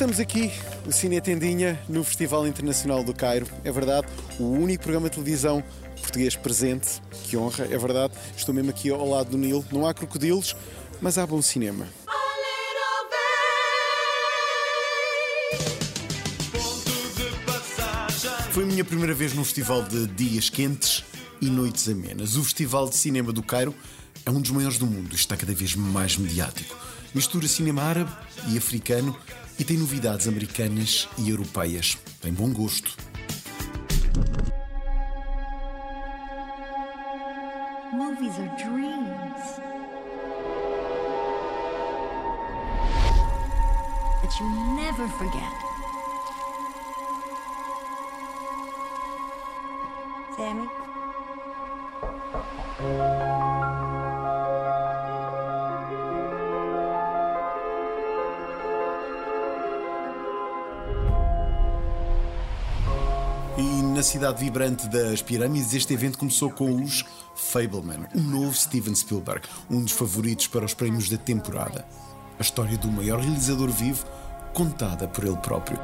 Estamos aqui, o Cine Tendinha, no Festival Internacional do Cairo. É verdade, o único programa de televisão português presente. Que honra, é verdade. Estou mesmo aqui ao lado do Nilo. Não há crocodilos, mas há bom cinema. Foi a minha primeira vez num festival de dias quentes e noites amenas. O Festival de Cinema do Cairo é um dos maiores do mundo e está cada vez mais mediático. Mistura cinema árabe e africano e tem novidades americanas e europeias. Tem bom gosto. Movies are dreams that you never forget. Sammy? Na cidade vibrante das pirâmides, este evento começou com os Fableman, o novo Steven Spielberg, um dos favoritos para os prémios da temporada. A história do maior realizador vivo, contada por ele próprio.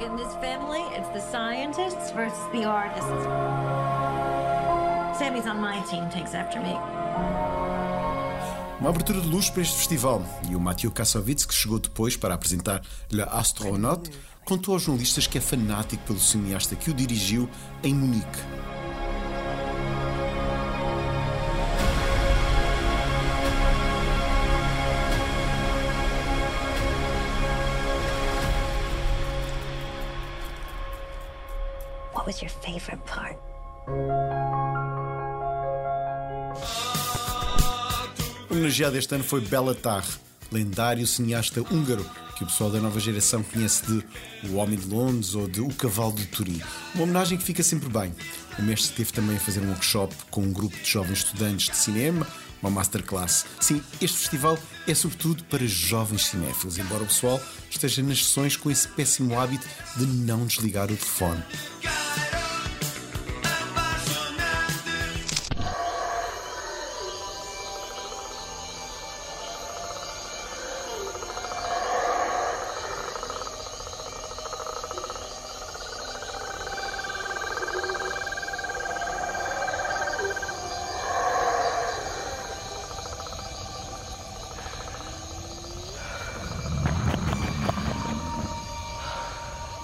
In this family, it's the scientists versus the artists. Sammy's on my team, takes after me. Uma abertura de luz para este festival e o Mathieu Kassovitz, que chegou depois para apresentar Le Astronaute, contou aos jornalistas que é fanático pelo cineasta que o dirigiu em Munique. What was your favorite part? Homenageado este ano foi Bela Tar, lendário cineasta húngaro que o pessoal da nova geração conhece de O Homem de Londres ou de O Cavalo de Turim. Uma homenagem que fica sempre bem. O mestre teve também a fazer um workshop com um grupo de jovens estudantes de cinema, uma masterclass. Sim, este festival é sobretudo para jovens cinéfilos, embora o pessoal esteja nas sessões com esse péssimo hábito de não desligar o telefone.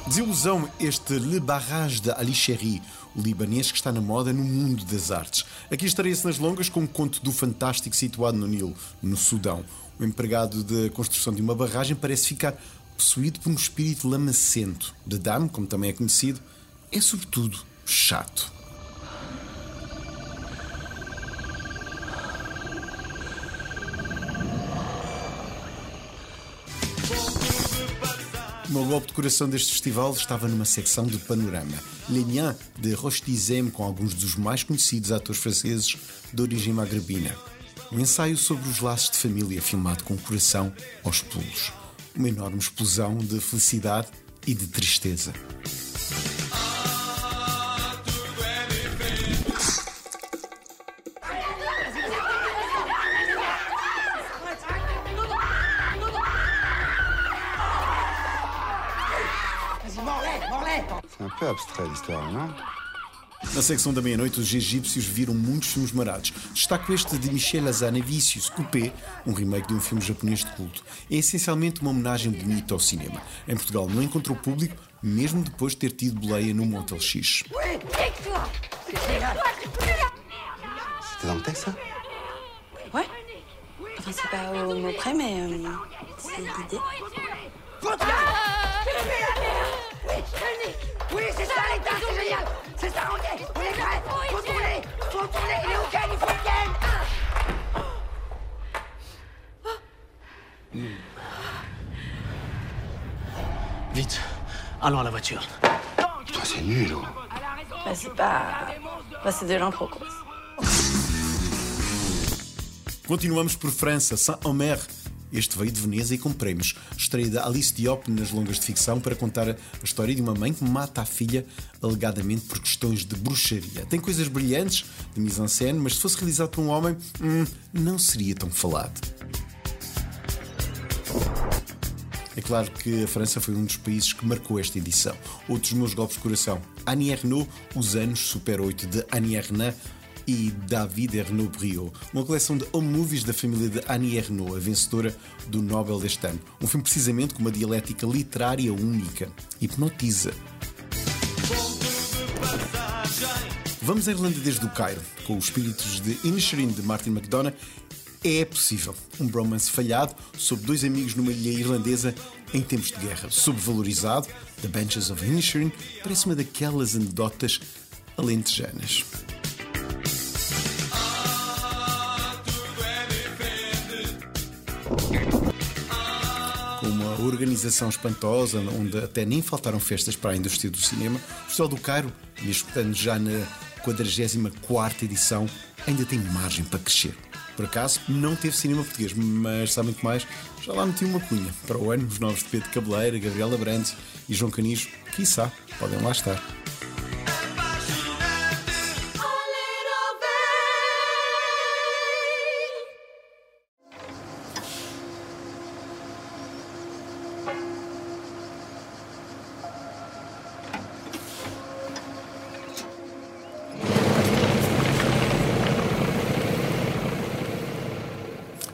Desilusão este Le Barrage de Ali Chéri, o libanês que está na moda no mundo das artes. Aqui estaria-se nas longas com um conto do fantástico situado no Nilo, no Sudão. O empregado de construção de uma barragem parece ficar possuído por um espírito lamacento. De Dame, como também é conhecido, é sobretudo chato. Meu golpe de coração deste festival estava numa secção de panorama. Miens, de Roche com alguns dos mais conhecidos atores franceses de origem magrebina. Um ensaio sobre os laços de família filmado com o coração aos pulos. Uma enorme explosão de felicidade e de tristeza. Abstrait l'histoire, non Na secção da meia-noite, os egípcios viram muitos filmes marados. Destaco este de Michel Hazanavicius, Coupé, um remake de um filme japonês de culto. É essencialmente uma homenagem bonita ao cinema. Em Portugal não encontrou público, mesmo depois de ter tido boleia no Motel X. C'était dans le texte, ça Ouais. Enfin, c'est pas au mot près, mais euh, c'est l'idée. Oui, c'est ça l'état, c'est génial C'est ça, ok On est Faut tourner Faut tourner Il est ok, il faut qu'il Vite, allons à la voiture. Putain, c'est nul, oh. Bah, c'est pas. Bah, c'est de l'impro, quoi. Continuamos por França, Saint-Omer. Este veio de Veneza e com prémios. Estreia de Alice Diop nas longas de ficção para contar a história de uma mãe que mata a filha alegadamente por questões de bruxaria. Tem coisas brilhantes de mise-en-scène, mas se fosse realizado por um homem, hum, não seria tão falado. É claro que a França foi um dos países que marcou esta edição. Outros meus golpes de coração. Annie Ernaux, Os Anos Super 8 de Annie Ernaux e David Ernaux Briot, uma coleção de home movies da família de Annie Ernaux, a vencedora do Nobel deste ano. Um filme precisamente com uma dialética literária única. Hipnotiza. Vamos à Irlanda desde o Cairo, com os espíritos de Inisherin de Martin McDonough. É possível. Um bromance falhado sobre dois amigos numa ilha irlandesa em tempos de guerra. Sobrevalorizado, The Benches of Inisherin parece uma daquelas anedotas alentejanas. Com uma organização espantosa, onde até nem faltaram festas para a indústria do cinema. O Festival do Cairo, mesmo estando já na 44 edição, ainda tem margem para crescer. Por acaso, não teve cinema português, mas sabe muito mais, já lá meti uma cunha. Para o ano, os novos de Pedro Cabeleira, Gabriela Brandes e João Canijo, quiçá, podem lá estar.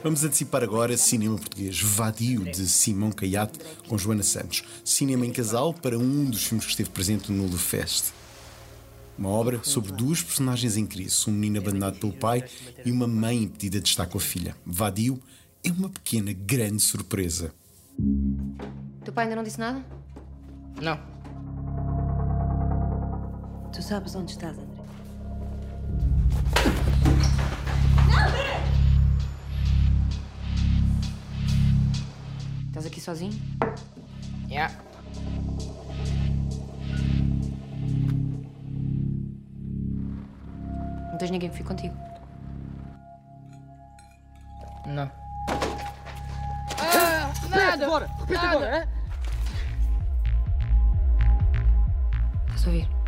Vamos antecipar agora cinema português Vadio de Simão Caiate com Joana Santos. Cinema em casal para um dos filmes que esteve presente no Lufest. Uma obra sobre duas personagens em crise, um menino abandonado pelo pai e uma mãe impedida de estar com a filha. Vadio é uma pequena, grande surpresa. Teu pai ainda não disse nada? Não. Tu sabes onde estás? Estás aqui sozinho? Yeah. Não tens ninguém que fique contigo? Não. Estás a ouvir?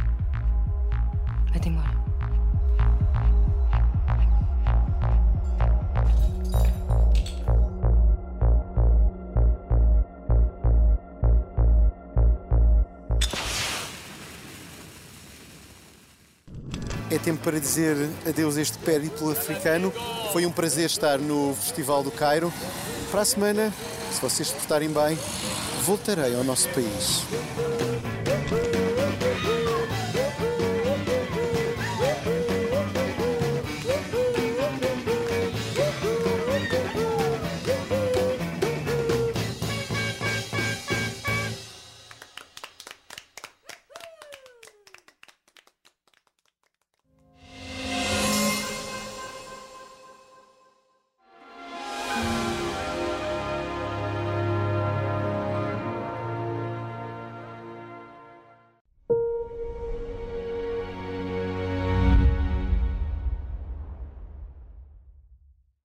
Tempo para dizer adeus a este périplo africano. Foi um prazer estar no Festival do Cairo. Para a semana, se vocês se portarem bem, voltarei ao nosso país.